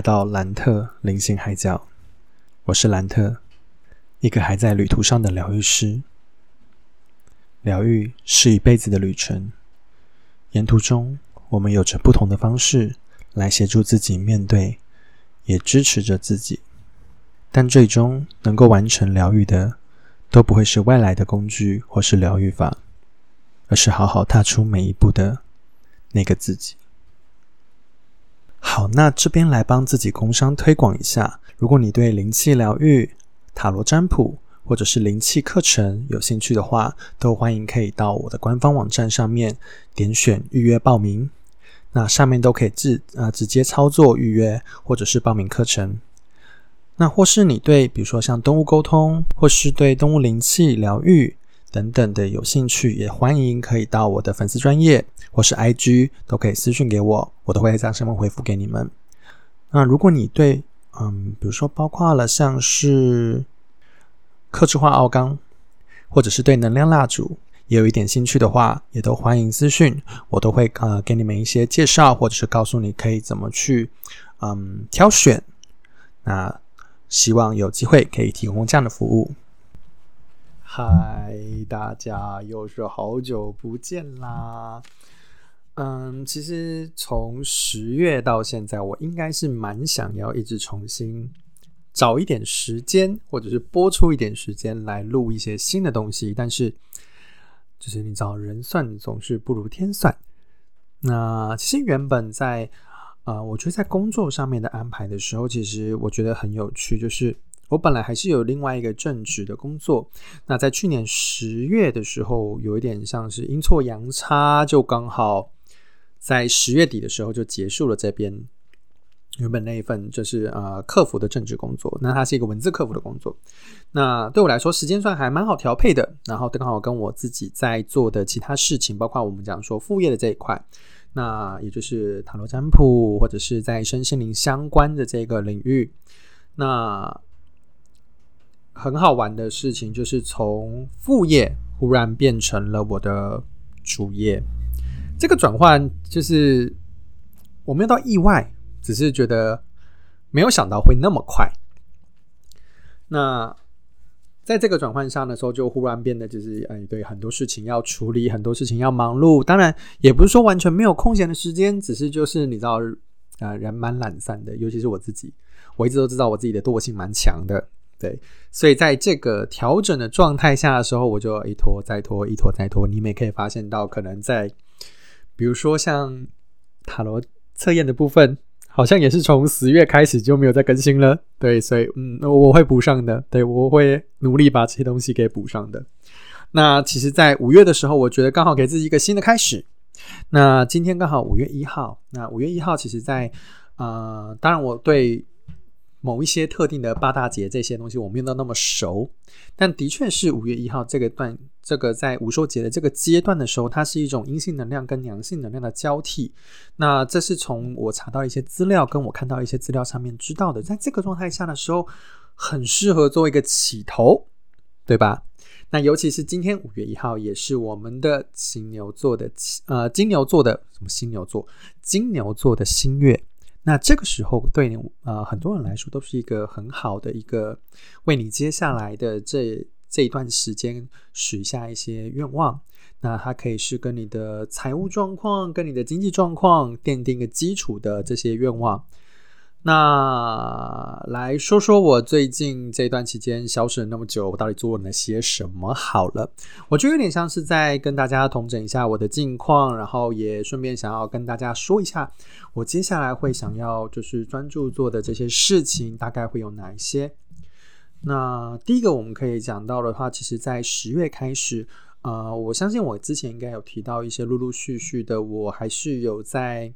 来到兰特灵性海角，我是兰特，一个还在旅途上的疗愈师。疗愈是一辈子的旅程，沿途中我们有着不同的方式来协助自己面对，也支持着自己。但最终能够完成疗愈的，都不会是外来的工具或是疗愈法，而是好好踏出每一步的那个自己。好，那这边来帮自己工商推广一下。如果你对灵气疗愈、塔罗占卜或者是灵气课程有兴趣的话，都欢迎可以到我的官方网站上面点选预约报名。那上面都可以自啊直接操作预约或者是报名课程。那或是你对比如说像动物沟通，或是对动物灵气疗愈。等等的有兴趣，也欢迎可以到我的粉丝专业或是 IG 都可以私讯给我，我都会在上面回复给你们。那如果你对嗯，比如说包括了像是克制化奥钢，或者是对能量蜡烛也有一点兴趣的话，也都欢迎私讯，我都会呃给你们一些介绍，或者是告诉你可以怎么去嗯挑选。那希望有机会可以提供这样的服务。嗨，大家又是好久不见啦！嗯，其实从十月到现在，我应该是蛮想要一直重新找一点时间，或者是播出一点时间来录一些新的东西。但是，就是你知道，人算总是不如天算。那其实原本在啊，我觉得在工作上面的安排的时候，其实我觉得很有趣，就是。我本来还是有另外一个正职的工作，那在去年十月的时候，有一点像是阴错阳差，就刚好在十月底的时候就结束了这边原本那一份就是呃客服的正职工作。那它是一个文字客服的工作，那对我来说时间算还蛮好调配的。然后刚好跟我自己在做的其他事情，包括我们讲说副业的这一块，那也就是塔罗占卜或者是在身心灵相关的这个领域，那。很好玩的事情就是从副业忽然变成了我的主业，这个转换就是我没有到意外，只是觉得没有想到会那么快。那在这个转换上的时候，就忽然变得就是哎，对，很多事情要处理，很多事情要忙碌。当然，也不是说完全没有空闲的时间，只是就是你知道，啊，人蛮懒散的，尤其是我自己，我一直都知道我自己的惰性蛮强的。对，所以在这个调整的状态下的时候，我就一拖再拖，一拖再拖。你们也可以发现到，可能在比如说像塔罗测验的部分，好像也是从十月开始就没有再更新了。对，所以嗯，我会补上的。对，我会努力把这些东西给补上的。那其实，在五月的时候，我觉得刚好给自己一个新的开始。那今天刚好五月一号，那五月一号，其实在呃，当然我对。某一些特定的八大节这些东西我没有到那么熟，但的确是五月一号这个段，这个在五寿节的这个阶段的时候，它是一种阴性能量跟阳性能量的交替。那这是从我查到一些资料，跟我看到一些资料上面知道的，在这个状态下的时候，很适合做一个起头，对吧？那尤其是今天五月一号，也是我们的金牛座的呃金牛座的什么金牛座金牛座的新月。那这个时候，对你呃很多人来说，都是一个很好的一个为你接下来的这这一段时间许下一些愿望。那它可以是跟你的财务状况、跟你的经济状况奠定一个基础的这些愿望。那来说说我最近这段期间消失了那么久，我到底做了哪些什么？好了，我觉得有点像是在跟大家同整一下我的近况，然后也顺便想要跟大家说一下，我接下来会想要就是专注做的这些事情大概会有哪一些。那第一个我们可以讲到的话，其实在十月开始，呃，我相信我之前应该有提到一些陆陆续续的，我还是有在，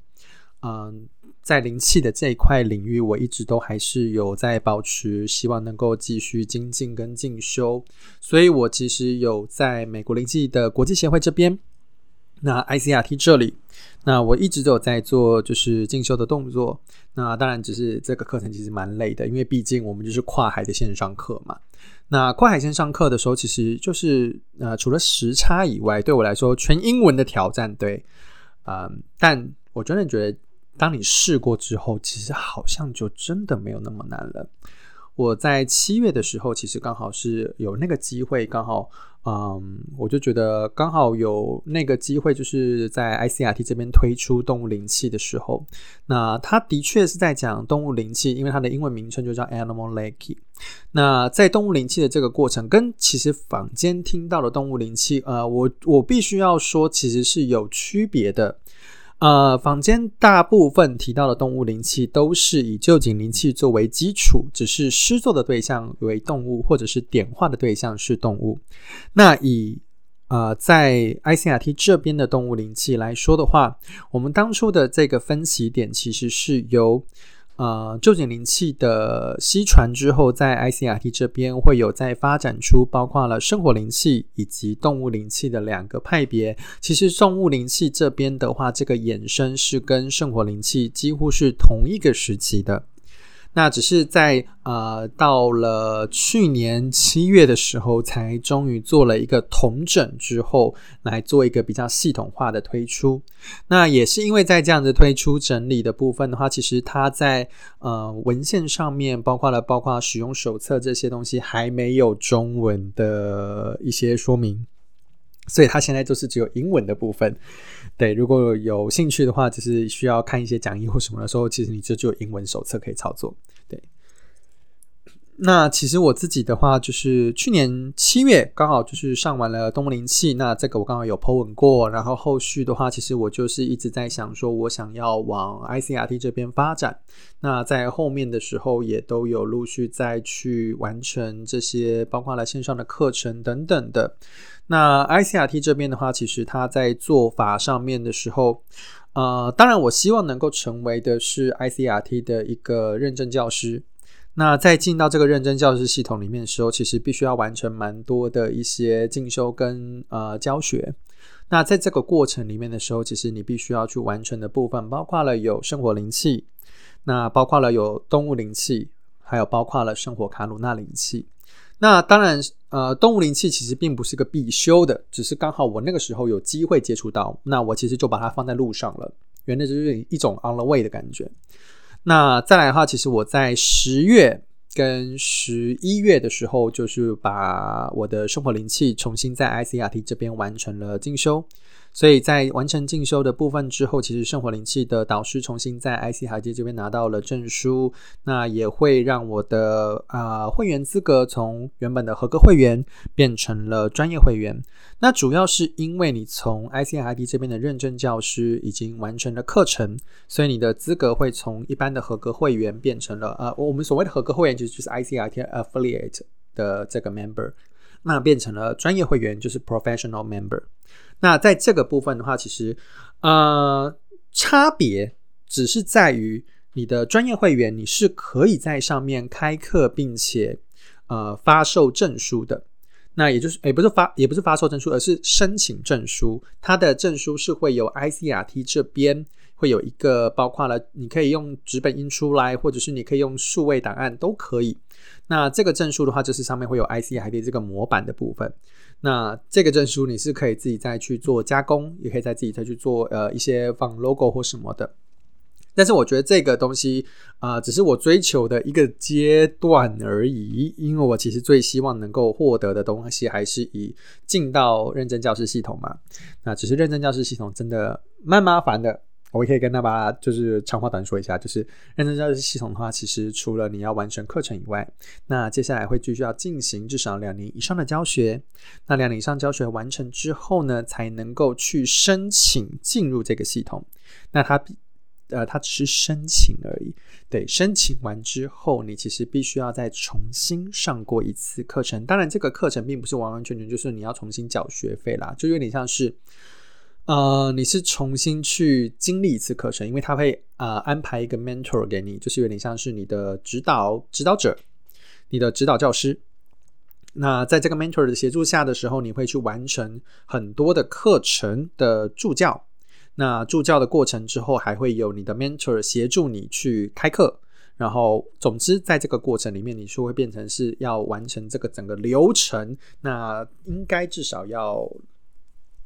嗯。在灵气的这一块领域，我一直都还是有在保持，希望能够继续精进跟进修。所以我其实有在美国灵气的国际协会这边，那 ICRT 这里，那我一直都有在做就是进修的动作。那当然，只是这个课程其实蛮累的，因为毕竟我们就是跨海的线上课嘛。那跨海线上课的时候，其实就是呃，除了时差以外，对我来说全英文的挑战。对，嗯，但我真的觉得。当你试过之后，其实好像就真的没有那么难了。我在七月的时候，其实刚好是有那个机会，刚好，嗯，我就觉得刚好有那个机会，就是在 ICRT 这边推出动物灵气的时候，那它的确是在讲动物灵气，因为它的英文名称就叫 Animal Reiki。那在动物灵气的这个过程，跟其实坊间听到的动物灵气，呃，我我必须要说，其实是有区别的。呃，坊间大部分提到的动物灵气都是以旧景灵气作为基础，只是施作的对象为动物，或者是点化的对象是动物。那以呃在 ICRT 这边的动物灵气来说的话，我们当初的这个分歧点其实是由。呃，旧景灵气的西传之后，在 ICRT 这边会有在发展出包括了圣火灵气以及动物灵气的两个派别。其实动物灵气这边的话，这个衍生是跟圣火灵气几乎是同一个时期的。那只是在呃，到了去年七月的时候，才终于做了一个同整之后，来做一个比较系统化的推出。那也是因为在这样子推出整理的部分的话，其实它在呃文献上面，包括了包括使用手册这些东西，还没有中文的一些说明。所以它现在就是只有英文的部分，对，如果有兴趣的话，就是需要看一些讲义或什么的时候，其实你就只有英文手册可以操作，那其实我自己的话，就是去年七月刚好就是上完了东灵气，那这个我刚好有 po 文过，然后后续的话，其实我就是一直在想说，我想要往 ICRT 这边发展。那在后面的时候，也都有陆续再去完成这些，包括了线上的课程等等的。那 ICRT 这边的话，其实它在做法上面的时候，呃，当然我希望能够成为的是 ICRT 的一个认证教师。那在进到这个认证教师系统里面的时候，其实必须要完成蛮多的一些进修跟呃教学。那在这个过程里面的时候，其实你必须要去完成的部分，包括了有生活灵气，那包括了有动物灵气，还有包括了生活卡鲁纳灵气。那当然，呃，动物灵气其实并不是个必修的，只是刚好我那个时候有机会接触到，那我其实就把它放在路上了，原来就是一种 on the way 的感觉。那再来的话，其实我在十月跟十一月的时候，就是把我的生活灵气重新在 ICRT 这边完成了进修。所以在完成进修的部分之后，其实圣火灵气的导师重新在 IC 海街这边拿到了证书，那也会让我的啊会员资格从原本的合格会员变成了专业会员。那主要是因为你从 IC 海 d 这边的认证教师已经完成了课程，所以你的资格会从一般的合格会员变成了呃我们所谓的合格会员，其实就是 IC 海 d affiliate 的这个 member，那变成了专业会员，就是 professional member。那在这个部分的话，其实呃，差别只是在于你的专业会员，你是可以在上面开课，并且呃发售证书的。那也就是，也不是发，也不是发售证书，而是申请证书。它的证书是会有 ICRT 这边会有一个，包括了你可以用纸本印出来，或者是你可以用数位档案都可以。那这个证书的话，就是上面会有 ICRT 这个模板的部分。那这个证书你是可以自己再去做加工，也可以再自己再去做呃一些放 logo 或什么的。但是我觉得这个东西啊，只是我追求的一个阶段而已。因为我其实最希望能够获得的东西，还是以进到认证教师系统嘛。那只是认证教师系统真的蛮麻烦的。我可以跟大家就是长话短说一下，就是认证教师系统的话，其实除了你要完成课程以外，那接下来会继续要进行至少两年以上的教学。那两年以上教学完成之后呢，才能够去申请进入这个系统。那它呃，它只是申请而已。对，申请完之后，你其实必须要再重新上过一次课程。当然，这个课程并不是完完全全就是你要重新缴学费啦，就有点像是。呃，你是重新去经历一次课程，因为他会呃安排一个 mentor 给你，就是有点像是你的指导指导者，你的指导教师。那在这个 mentor 的协助下的时候，你会去完成很多的课程的助教。那助教的过程之后，还会有你的 mentor 协助你去开课。然后，总之，在这个过程里面，你说会变成是要完成这个整个流程，那应该至少要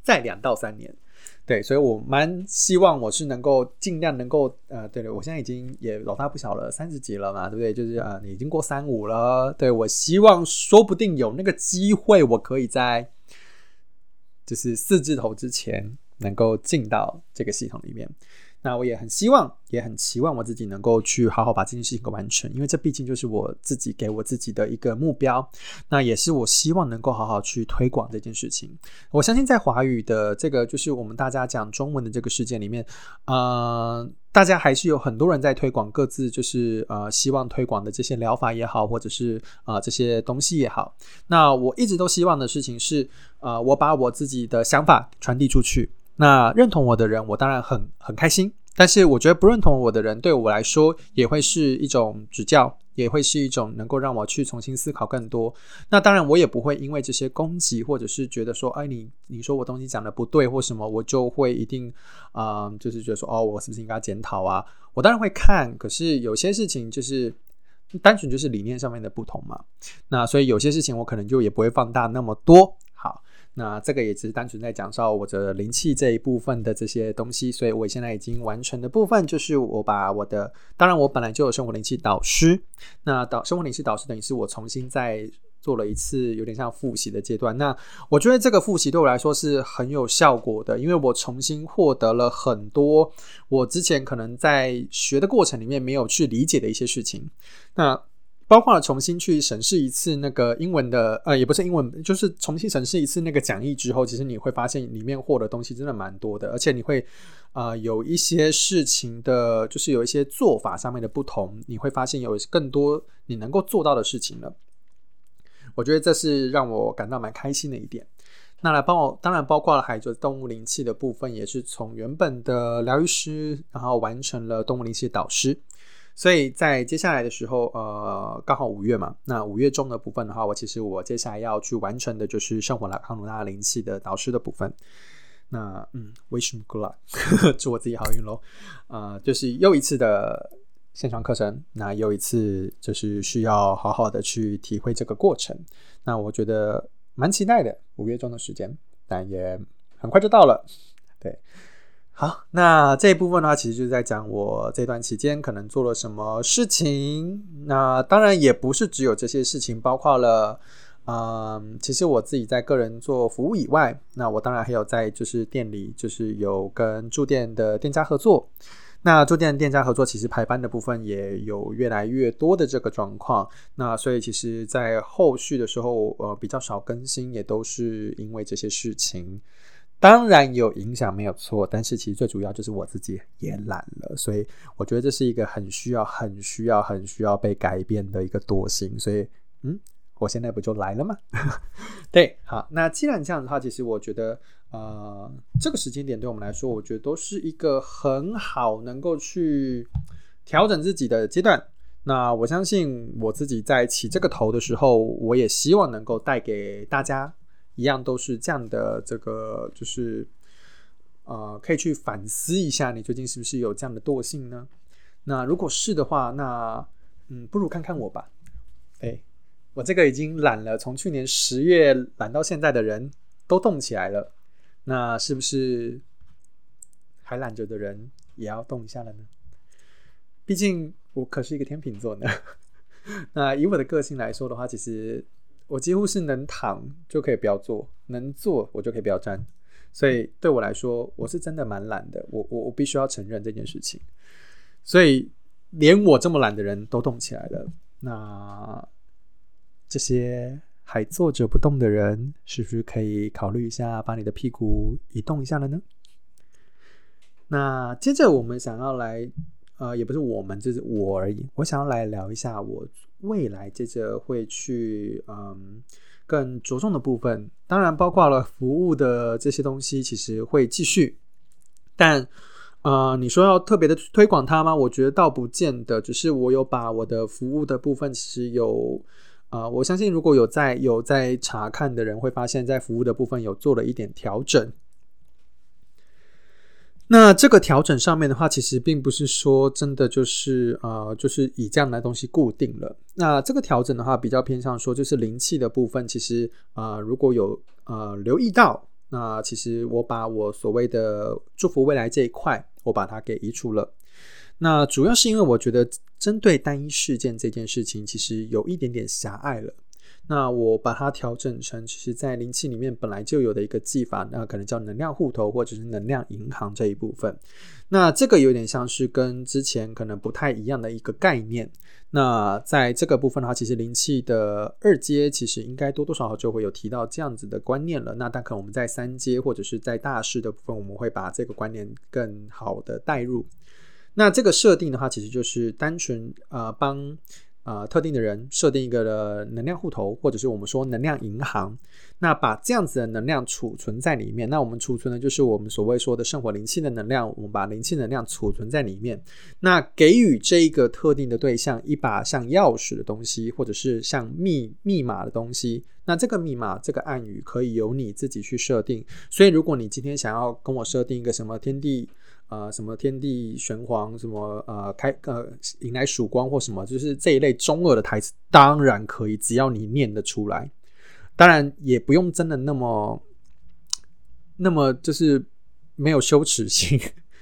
在两到三年。对，所以我蛮希望我是能够尽量能够呃，对对，我现在已经也老大不小了，三十几了嘛，对不对？就是啊，已经过三五了。对我希望说不定有那个机会，我可以在就是四字头之前能够进到这个系统里面。那我也很希望，也很期望我自己能够去好好把这件事情给完成，因为这毕竟就是我自己给我自己的一个目标。那也是我希望能够好好去推广这件事情。我相信在华语的这个，就是我们大家讲中文的这个世界里面，呃，大家还是有很多人在推广各自就是呃希望推广的这些疗法也好，或者是啊这些东西也好。那我一直都希望的事情是，呃，我把我自己的想法传递出去。那认同我的人，我当然很很开心。但是我觉得不认同我的人，对我来说也会是一种指教，也会是一种能够让我去重新思考更多。那当然，我也不会因为这些攻击，或者是觉得说，哎，你你说我东西讲的不对或什么，我就会一定啊，就是觉得说，哦，我是不是应该检讨啊？我当然会看，可是有些事情就是单纯就是理念上面的不同嘛。那所以有些事情我可能就也不会放大那么多。那这个也只是单纯在讲到我的灵气这一部分的这些东西，所以我现在已经完成的部分就是我把我的，当然我本来就有生活灵气导师，那导生活灵气导师等于是我重新再做了一次有点像复习的阶段。那我觉得这个复习对我来说是很有效果的，因为我重新获得了很多我之前可能在学的过程里面没有去理解的一些事情。那包括了重新去审视一次那个英文的，呃，也不是英文，就是重新审视一次那个讲义之后，其实你会发现里面获得东西真的蛮多的，而且你会，呃，有一些事情的，就是有一些做法上面的不同，你会发现有更多你能够做到的事情了。我觉得这是让我感到蛮开心的一点。那来帮我，当然包括了还有动物灵气的部分，也是从原本的疗愈师，然后完成了动物灵气导师。所以在接下来的时候，呃，刚好五月嘛，那五月中的部分的话，我其实我接下来要去完成的就是圣火拉康鲁纳灵气的导师的部分。那嗯，wish me good luck，祝我自己好运喽。呃，就是又一次的线上课程，那又一次就是需要好好的去体会这个过程。那我觉得蛮期待的，五月中的时间，但也很快就到了，好，那这一部分的话，其实就是在讲我这段期间可能做了什么事情。那当然也不是只有这些事情，包括了，嗯，其实我自己在个人做服务以外，那我当然还有在就是店里，就是有跟住店的店家合作。那住店店家合作，其实排班的部分也有越来越多的这个状况。那所以其实，在后续的时候，呃，比较少更新，也都是因为这些事情。当然有影响没有错，但是其实最主要就是我自己也懒了，所以我觉得这是一个很需要、很需要、很需要被改变的一个惰性。所以，嗯，我现在不就来了吗？对，好，那既然这样的话，其实我觉得，呃，这个时间点对我们来说，我觉得都是一个很好能够去调整自己的阶段。那我相信我自己在起这个头的时候，我也希望能够带给大家。一样都是这样的，这个就是，呃，可以去反思一下，你最近是不是有这样的惰性呢？那如果是的话，那嗯，不如看看我吧。哎，我这个已经懒了，从去年十月懒到现在的人都动起来了，那是不是还懒着的人也要动一下了呢？毕竟我可是一个天秤座呢。那以我的个性来说的话，其实。我几乎是能躺就可以不要坐，能坐我就可以不要站，所以对我来说，我是真的蛮懒的。我我我必须要承认这件事情。所以连我这么懒的人都动起来了，那这些还坐着不动的人，是不是可以考虑一下把你的屁股移动一下了呢？那接着我们想要来。呃，也不是我们，就是我而已。我想要来聊一下我未来接着会去嗯更着重的部分，当然包括了服务的这些东西，其实会继续。但呃，你说要特别的推广它吗？我觉得倒不见得，只是我有把我的服务的部分，其实有呃，我相信如果有在有在查看的人会发现，在服务的部分有做了一点调整。那这个调整上面的话，其实并不是说真的就是呃，就是以这样的东西固定了。那这个调整的话，比较偏向说就是灵气的部分，其实呃，如果有呃留意到那其实我把我所谓的祝福未来这一块，我把它给移除了。那主要是因为我觉得针对单一事件这件事情，其实有一点点狭隘了。那我把它调整成，其实，在灵气里面本来就有的一个技法，那可能叫能量户头或者是能量银行这一部分。那这个有点像是跟之前可能不太一样的一个概念。那在这个部分的话，其实灵气的二阶其实应该多多少少就会有提到这样子的观念了。那但可能我们在三阶或者是在大师的部分，我们会把这个观念更好的带入。那这个设定的话，其实就是单纯呃帮。呃，特定的人设定一个的能量户头，或者是我们说能量银行，那把这样子的能量储存在里面。那我们储存的就是我们所谓说的圣火灵气的能量，我们把灵气能量储存在里面。那给予这一个特定的对象一把像钥匙的东西，或者是像密密码的东西。那这个密码，这个暗语可以由你自己去设定。所以，如果你今天想要跟我设定一个什么天地。呃，什么天地玄黄，什么呃开呃迎来曙光或什么，就是这一类中二的台词，当然可以，只要你念得出来。当然也不用真的那么那么就是没有羞耻心，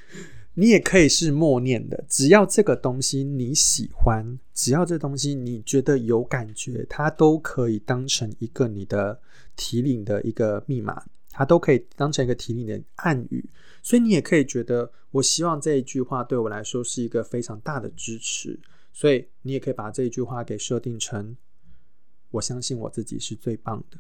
你也可以是默念的，只要这个东西你喜欢，只要这东西你觉得有感觉，它都可以当成一个你的提领的一个密码。它都可以当成一个提领的暗语，所以你也可以觉得，我希望这一句话对我来说是一个非常大的支持，所以你也可以把这一句话给设定成，我相信我自己是最棒的。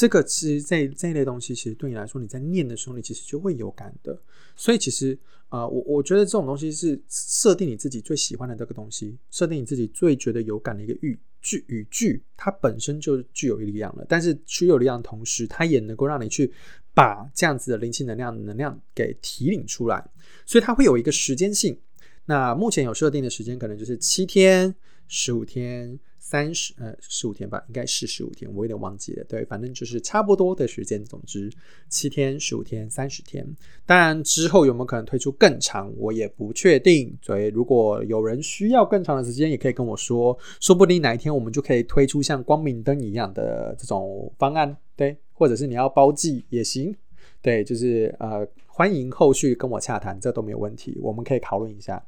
这个其实这这一类东西，其实对你来说，你在念的时候，你其实就会有感的。所以其实啊，我我觉得这种东西是设定你自己最喜欢的这个东西，设定你自己最觉得有感的一个语句语句，它本身就具有力量了。但是具有力量的同时，它也能够让你去把这样子的灵气能量能量给提领出来。所以它会有一个时间性。那目前有设定的时间，可能就是七天、十五天。三十呃十五天吧，应该是十五天，我有点忘记了。对，反正就是差不多的时间。总之，七天、十五天、三十天。当然之后有没有可能推出更长，我也不确定。所以如果有人需要更长的时间，也可以跟我说，说不定哪一天我们就可以推出像光明灯一样的这种方案。对，或者是你要包季也行。对，就是呃，欢迎后续跟我洽谈，这都没有问题，我们可以讨论一下。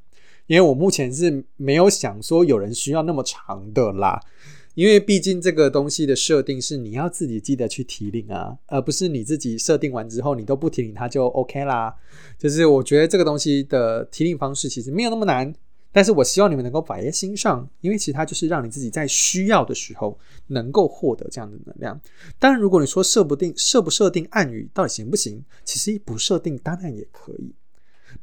因为我目前是没有想说有人需要那么长的啦，因为毕竟这个东西的设定是你要自己记得去提领啊，而不是你自己设定完之后你都不提领它就 OK 啦。就是我觉得这个东西的提领方式其实没有那么难，但是我希望你们能够摆在心上，因为其实它就是让你自己在需要的时候能够获得这样的能量。当然，如果你说设不定设不设定暗语到底行不行，其实不设定当然也可以。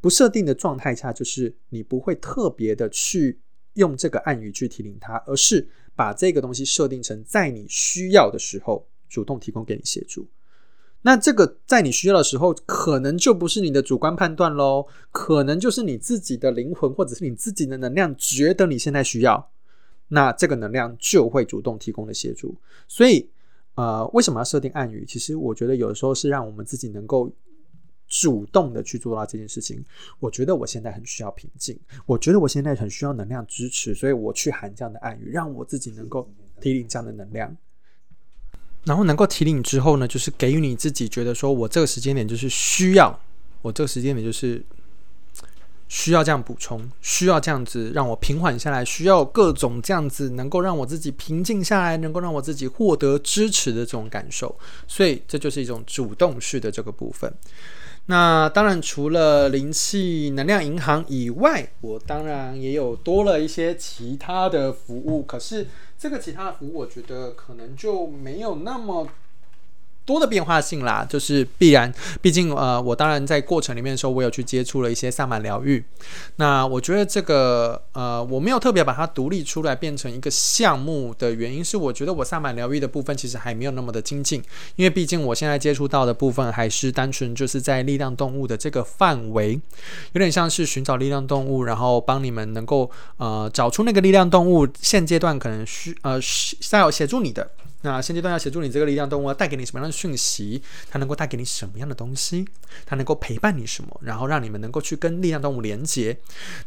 不设定的状态下，就是你不会特别的去用这个暗语去提醒它，而是把这个东西设定成在你需要的时候主动提供给你协助。那这个在你需要的时候，可能就不是你的主观判断喽，可能就是你自己的灵魂或者是你自己的能量觉得你现在需要，那这个能量就会主动提供的协助。所以，呃，为什么要设定暗语？其实我觉得有的时候是让我们自己能够。主动的去做到这件事情，我觉得我现在很需要平静，我觉得我现在很需要能量支持，所以我去喊这样的暗语，让我自己能够提领这样的能量。然后能够提领之后呢，就是给予你自己觉得说我这个时间点就是需要，我这个时间点就是需要这样补充，需要这样子让我平缓下来，需要各种这样子能够让我自己平静下来，能够让我自己获得支持的这种感受。所以这就是一种主动式的这个部分。那当然，除了灵气能量银行以外，我当然也有多了一些其他的服务。可是这个其他的服务，我觉得可能就没有那么。多的变化性啦，就是必然。毕竟，呃，我当然在过程里面的时候，我有去接触了一些萨满疗愈。那我觉得这个，呃，我没有特别把它独立出来变成一个项目的原因是，我觉得我萨满疗愈的部分其实还没有那么的精进。因为毕竟我现在接触到的部分还是单纯就是在力量动物的这个范围，有点像是寻找力量动物，然后帮你们能够呃找出那个力量动物现阶段可能需呃需要协助你的。那现阶段要协助你这个力量动物，带给你什么样的讯息？它能够带给你什么样的东西？它能够陪伴你什么？然后让你们能够去跟力量动物连接。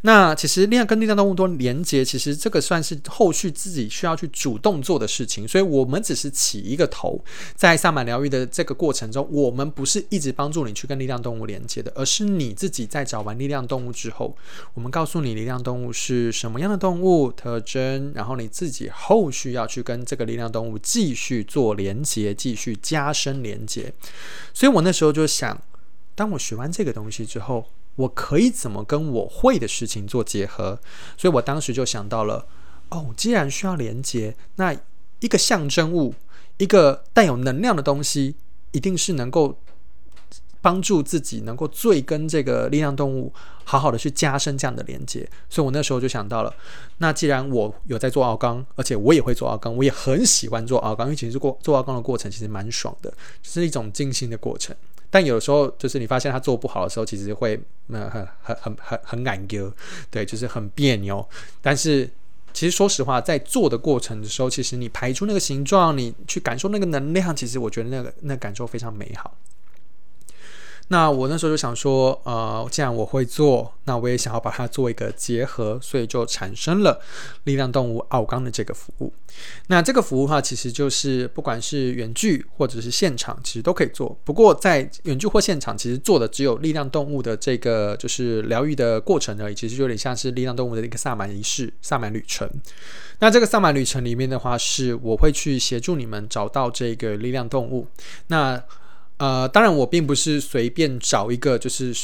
那其实力量跟力量动物多连接，其实这个算是后续自己需要去主动做的事情。所以我们只是起一个头，在萨满疗愈的这个过程中，我们不是一直帮助你去跟力量动物连接的，而是你自己在找完力量动物之后，我们告诉你力量动物是什么样的动物特征，然后你自己后续要去跟这个力量动物继续做连接，继续加深连接。所以我那时候就想，当我学完这个东西之后，我可以怎么跟我会的事情做结合？所以我当时就想到了，哦，既然需要连接，那一个象征物，一个带有能量的东西，一定是能够。帮助自己能够最跟这个力量动物好好的去加深这样的连接，所以我那时候就想到了，那既然我有在做奥钢，而且我也会做奥钢，我也很喜欢做奥钢，因为其实过做奥钢的过程其实蛮爽的，就是一种静心的过程。但有的时候就是你发现它做不好的时候，其实会呃很很很很很难丢，对，就是很别扭。但是其实说实话，在做的过程的时候，其实你排出那个形状，你去感受那个能量，其实我觉得那个那感受非常美好。那我那时候就想说，呃，既然我会做，那我也想要把它做一个结合，所以就产生了力量动物奥钢的这个服务。那这个服务的话，其实就是不管是远距或者是现场，其实都可以做。不过在远距或现场，其实做的只有力量动物的这个就是疗愈的过程而已，其实就有点像是力量动物的一个萨满仪式、萨满旅程。那这个萨满旅程里面的话，是我会去协助你们找到这个力量动物。那呃，当然，我并不是随便找一个，就是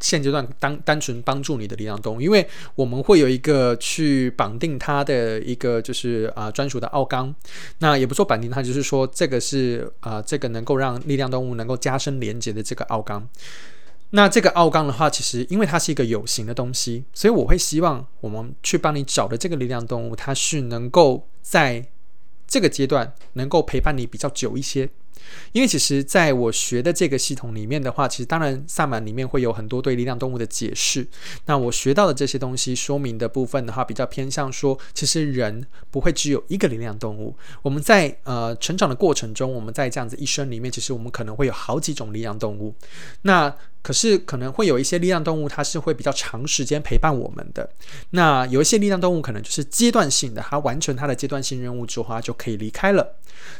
现阶段单单纯帮助你的力量动物，因为我们会有一个去绑定它的一个，就是啊专属的奥钢。那也不说绑定它，就是说这个是啊这个能够让力量动物能够加深连接的这个奥钢。那这个奥钢的话，其实因为它是一个有形的东西，所以我会希望我们去帮你找的这个力量动物，它是能够在这个阶段能够陪伴你比较久一些。因为其实在我学的这个系统里面的话，其实当然萨满里面会有很多对力量动物的解释。那我学到的这些东西说明的部分的话，比较偏向说，其实人不会只有一个力量动物。我们在呃成长的过程中，我们在这样子一生里面，其实我们可能会有好几种力量动物。那可是可能会有一些力量动物，它是会比较长时间陪伴我们的。那有一些力量动物可能就是阶段性的，它完成它的阶段性任务之后，它就可以离开了。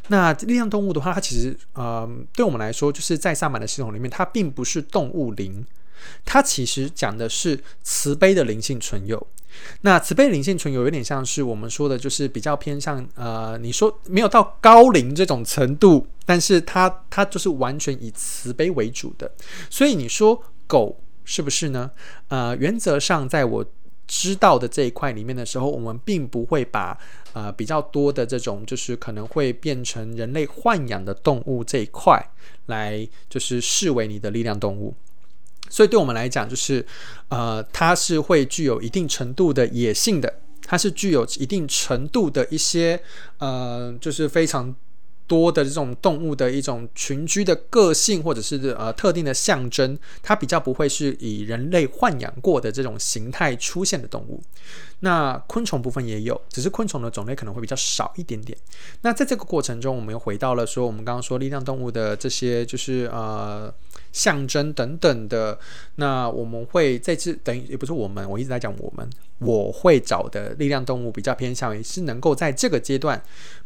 那力量动物的话，它其实呃，对我们来说，就是在萨满的系统里面，它并不是动物灵，它其实讲的是慈悲的灵性存有。那慈悲灵性存有有点像是我们说的，就是比较偏向呃，你说没有到高龄这种程度，但是它它就是完全以慈悲为主的。所以你说狗是不是呢？呃，原则上在我知道的这一块里面的时候，我们并不会把呃比较多的这种就是可能会变成人类豢养的动物这一块来就是视为你的力量动物。所以对我们来讲，就是，呃，它是会具有一定程度的野性的，它是具有一定程度的一些，呃，就是非常多的这种动物的一种群居的个性，或者是呃特定的象征，它比较不会是以人类豢养过的这种形态出现的动物。那昆虫部分也有，只是昆虫的种类可能会比较少一点点。那在这个过程中，我们又回到了说，我们刚刚说力量动物的这些，就是呃。象征等等的，那我们会这次等于也不是我们，我一直在讲我们，我会找的力量动物比较偏向于是能够在这个阶段。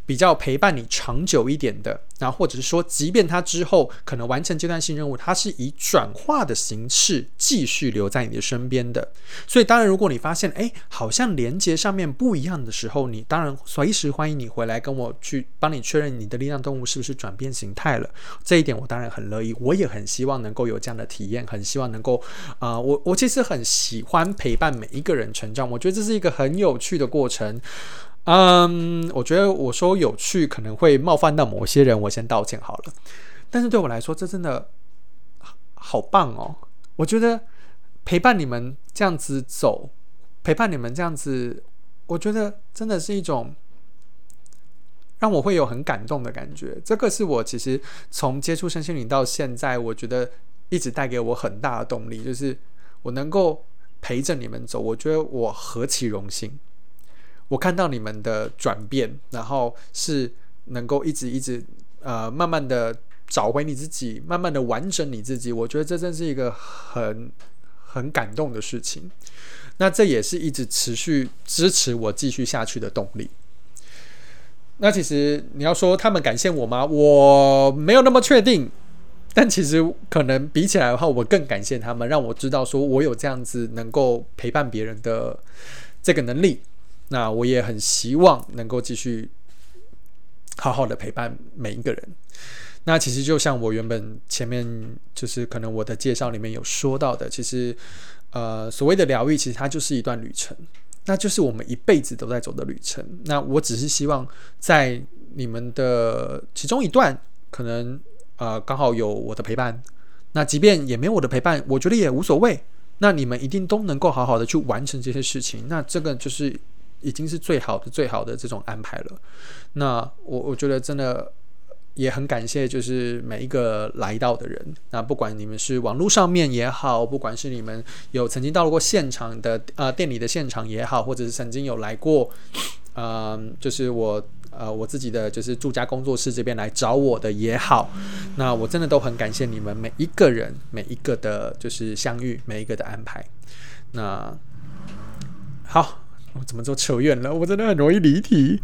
比较陪伴你长久一点的，然后或者是说，即便它之后可能完成阶段性任务，它是以转化的形式继续留在你的身边的。所以，当然，如果你发现哎，好像连接上面不一样的时候，你当然随时欢迎你回来跟我去帮你确认你的力量动物是不是转变形态了。这一点我当然很乐意，我也很希望能够有这样的体验，很希望能够啊，我我其实很喜欢陪伴每一个人成长，我觉得这是一个很有趣的过程。嗯，我觉得我说有趣可能会冒犯到某些人，我先道歉好了。但是对我来说，这真的好棒哦！我觉得陪伴你们这样子走，陪伴你们这样子，我觉得真的是一种让我会有很感动的感觉。这个是我其实从接触身心灵到现在，我觉得一直带给我很大的动力，就是我能够陪着你们走，我觉得我何其荣幸。我看到你们的转变，然后是能够一直一直呃慢慢的找回你自己，慢慢的完整你自己，我觉得这真是一个很很感动的事情。那这也是一直持续支持我继续下去的动力。那其实你要说他们感谢我吗？我没有那么确定。但其实可能比起来的话，我更感谢他们，让我知道说我有这样子能够陪伴别人的这个能力。那我也很希望能够继续好好的陪伴每一个人。那其实就像我原本前面就是可能我的介绍里面有说到的，其实呃所谓的疗愈，其实它就是一段旅程，那就是我们一辈子都在走的旅程。那我只是希望在你们的其中一段可能。呃，刚好有我的陪伴，那即便也没有我的陪伴，我觉得也无所谓。那你们一定都能够好好的去完成这些事情，那这个就是已经是最好的、最好的这种安排了。那我我觉得真的也很感谢，就是每一个来到的人。那不管你们是网络上面也好，不管是你们有曾经到过现场的呃店里的现场也好，或者是曾经有来过，嗯，就是我。呃，我自己的就是住家工作室这边来找我的也好，那我真的都很感谢你们每一个人每一个的，就是相遇每一个的安排。那好，我怎么做扯远了？我真的很容易离题。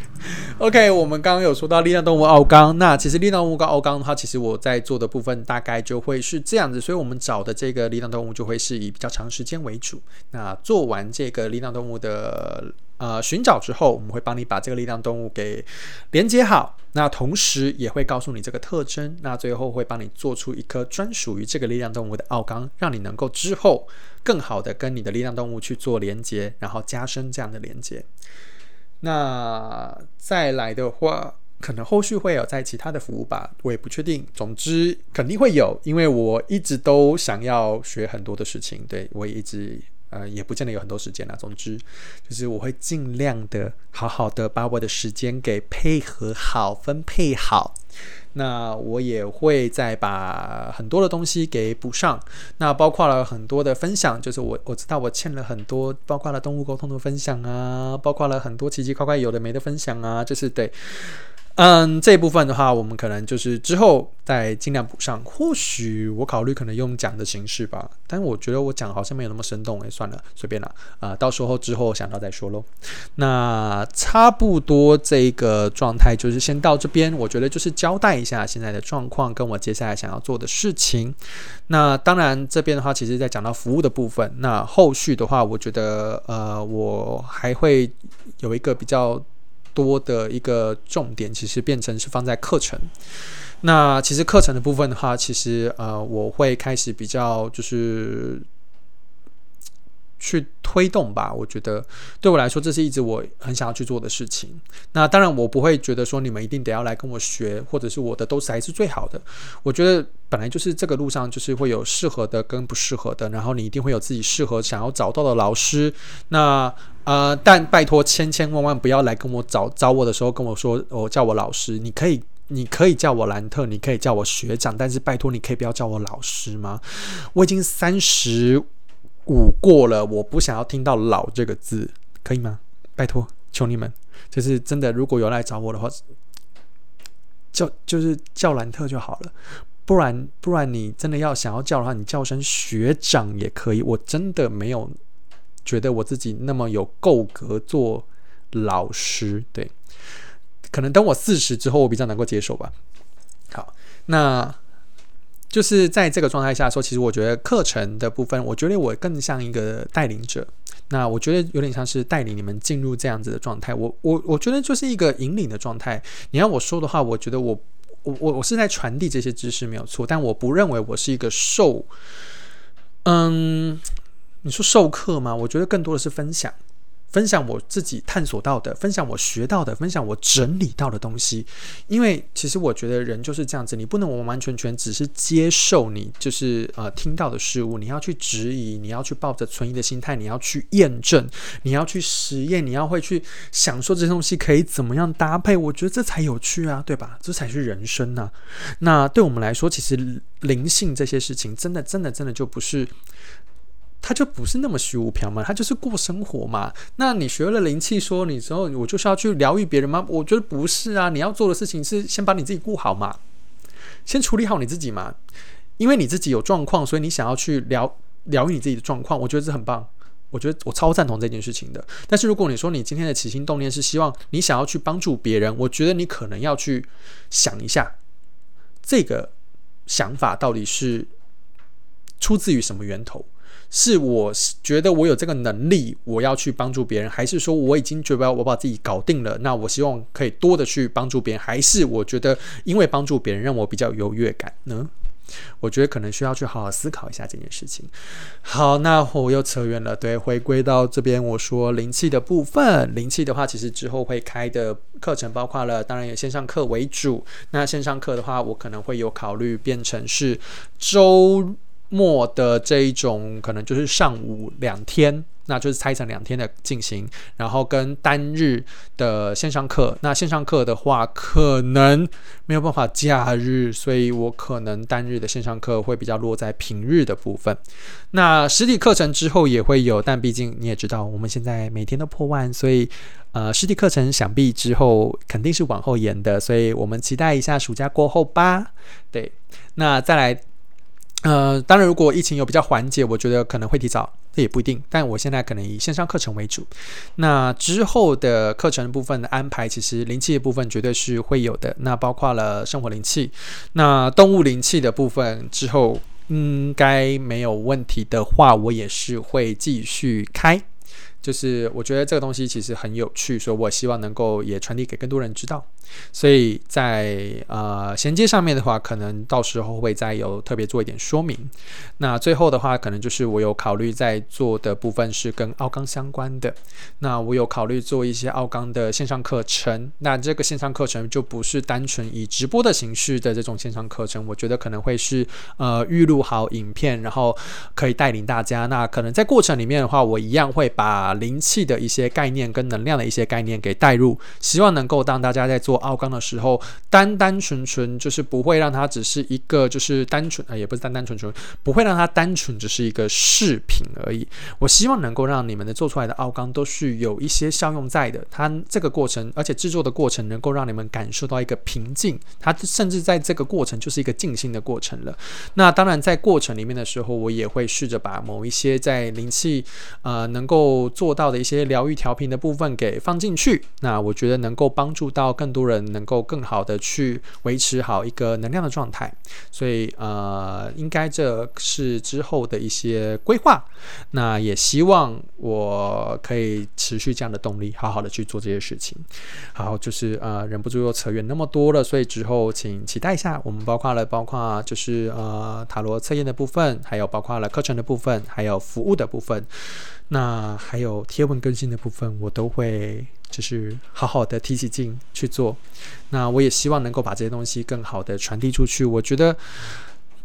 OK，我们刚刚有说到力量动物奥刚，那其实力量动物跟奥刚的话，其实我在做的部分大概就会是这样子，所以我们找的这个力量动物就会是以比较长时间为主。那做完这个力量动物的。呃，寻找之后，我们会帮你把这个力量动物给连接好，那同时也会告诉你这个特征，那最后会帮你做出一颗专属于这个力量动物的奥钢，让你能够之后更好的跟你的力量动物去做连接，然后加深这样的连接。那再来的话，可能后续会有在其他的服务吧，我也不确定。总之肯定会有，因为我一直都想要学很多的事情，对我也一直。呃，也不见得有很多时间了。总之，就是我会尽量的好好的把我的时间给配合好、分配好。那我也会再把很多的东西给补上。那包括了很多的分享，就是我我知道我欠了很多，包括了动物沟通的分享啊，包括了很多奇奇怪怪有的没的分享啊，就是对。嗯，这一部分的话，我们可能就是之后再尽量补上。或许我考虑可能用讲的形式吧，但我觉得我讲好像没有那么生动，哎，算了，随便了啊，到时候之后想到再说喽。那差不多这个状态就是先到这边，我觉得就是交代一下现在的状况，跟我接下来想要做的事情。那当然这边的话，其实在讲到服务的部分，那后续的话，我觉得呃，我还会有一个比较。多的一个重点，其实变成是放在课程。那其实课程的部分的话，其实呃，我会开始比较就是。去推动吧，我觉得对我来说，这是一直我很想要去做的事情。那当然，我不会觉得说你们一定得要来跟我学，或者是我的都才是最好的。我觉得本来就是这个路上就是会有适合的跟不适合的，然后你一定会有自己适合想要找到的老师。那呃，但拜托千千万万不要来跟我找找我的时候跟我说我叫我老师，你可以你可以叫我兰特，你可以叫我学长，但是拜托你可以不要叫我老师吗？我已经三十。五过了，我不想要听到“老”这个字，可以吗？拜托，求你们，就是真的，如果有来找我的话，叫就是叫兰特就好了，不然不然你真的要想要叫的话，你叫声学长也可以。我真的没有觉得我自己那么有够格做老师，对，可能等我四十之后，我比较能够接受吧。好，那。就是在这个状态下说，其实我觉得课程的部分，我觉得我更像一个带领者。那我觉得有点像是带领你们进入这样子的状态。我我我觉得就是一个引领的状态。你要我说的话，我觉得我我我我是在传递这些知识没有错，但我不认为我是一个受，嗯，你说授课吗？我觉得更多的是分享。分享我自己探索到的，分享我学到的，分享我整理到的东西。因为其实我觉得人就是这样子，你不能完完全全只是接受你就是呃听到的事物，你要去质疑，你要去抱着存疑的心态，你要去验证，你要去实验，你要会去想说这些东西可以怎么样搭配。我觉得这才有趣啊，对吧？这才是人生呢。那对我们来说，其实灵性这些事情，真的真的真的就不是。他就不是那么虚无缥缈，他就是过生活嘛。那你学了灵气，说你之后我就是要去疗愈别人吗？我觉得不是啊，你要做的事情是先把你自己顾好嘛，先处理好你自己嘛。因为你自己有状况，所以你想要去疗疗愈你自己的状况，我觉得这很棒。我觉得我超赞同这件事情的。但是如果你说你今天的起心动念是希望你想要去帮助别人，我觉得你可能要去想一下，这个想法到底是出自于什么源头。是我觉得我有这个能力，我要去帮助别人，还是说我已经觉得我把自己搞定了？那我希望可以多的去帮助别人，还是我觉得因为帮助别人让我比较优越感呢？我觉得可能需要去好好思考一下这件事情。好，那我又扯远了。对，回归到这边，我说灵气的部分，灵气的话，其实之后会开的课程包括了，当然以线上课为主。那线上课的话，我可能会有考虑变成是周。末的这一种可能就是上午两天，那就是拆成两天的进行，然后跟单日的线上课。那线上课的话，可能没有办法假日，所以我可能单日的线上课会比较落在平日的部分。那实体课程之后也会有，但毕竟你也知道，我们现在每天都破万，所以呃，实体课程想必之后肯定是往后延的，所以我们期待一下暑假过后吧。对，那再来。呃，当然，如果疫情有比较缓解，我觉得可能会提早，这也不一定。但我现在可能以线上课程为主。那之后的课程部分的安排，其实灵气的部分绝对是会有的。那包括了生活灵气，那动物灵气的部分之后应该没有问题的话，我也是会继续开。就是我觉得这个东西其实很有趣，所以我希望能够也传递给更多人知道。所以在呃衔接上面的话，可能到时候会再有特别做一点说明。那最后的话，可能就是我有考虑在做的部分是跟奥钢相关的。那我有考虑做一些奥钢的线上课程。那这个线上课程就不是单纯以直播的形式的这种线上课程，我觉得可能会是呃预录好影片，然后可以带领大家。那可能在过程里面的话，我一样会把灵气的一些概念跟能量的一些概念给带入，希望能够当大家在做。奥钢的时候，单单纯纯就是不会让它只是一个，就是单纯啊，也不是单单纯纯，不会让它单纯只是一个饰品而已。我希望能够让你们的做出来的奥钢都是有一些效用在的。它这个过程，而且制作的过程能够让你们感受到一个平静。它甚至在这个过程就是一个静心的过程了。那当然，在过程里面的时候，我也会试着把某一些在灵气呃能够做做到的一些疗愈调频的部分给放进去。那我觉得能够帮助到更多。人能够更好的去维持好一个能量的状态，所以呃，应该这是之后的一些规划。那也希望我可以持续这样的动力，好好的去做这些事情。好，就是呃，忍不住又扯远那么多了，所以之后请期待一下。我们包括了，包括就是呃塔罗测验的部分，还有包括了课程的部分，还有服务的部分。那还有贴文更新的部分，我都会就是好好的提起劲去做。那我也希望能够把这些东西更好的传递出去。我觉得，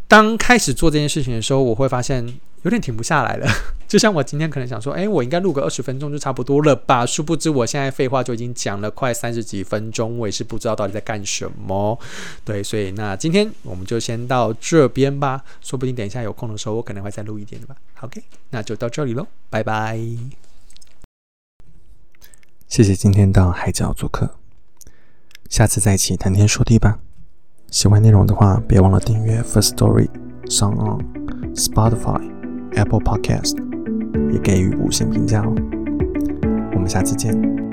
当开始做这件事情的时候，我会发现有点停不下来了。就像我今天可能想说，哎，我应该录个二十分钟就差不多了吧？殊不知我现在废话就已经讲了快三十几分钟，我也是不知道到底在干什么。对，所以那今天我们就先到这边吧。说不定等一下有空的时候，我可能会再录一点的吧。OK，那就到这里喽，拜拜。谢谢今天到海角做客，下次再一起谈天说地吧。喜欢内容的话，别忘了订阅 First Story 上 on Spotify、Apple Podcast，也给予五星评价哦。我们下次见。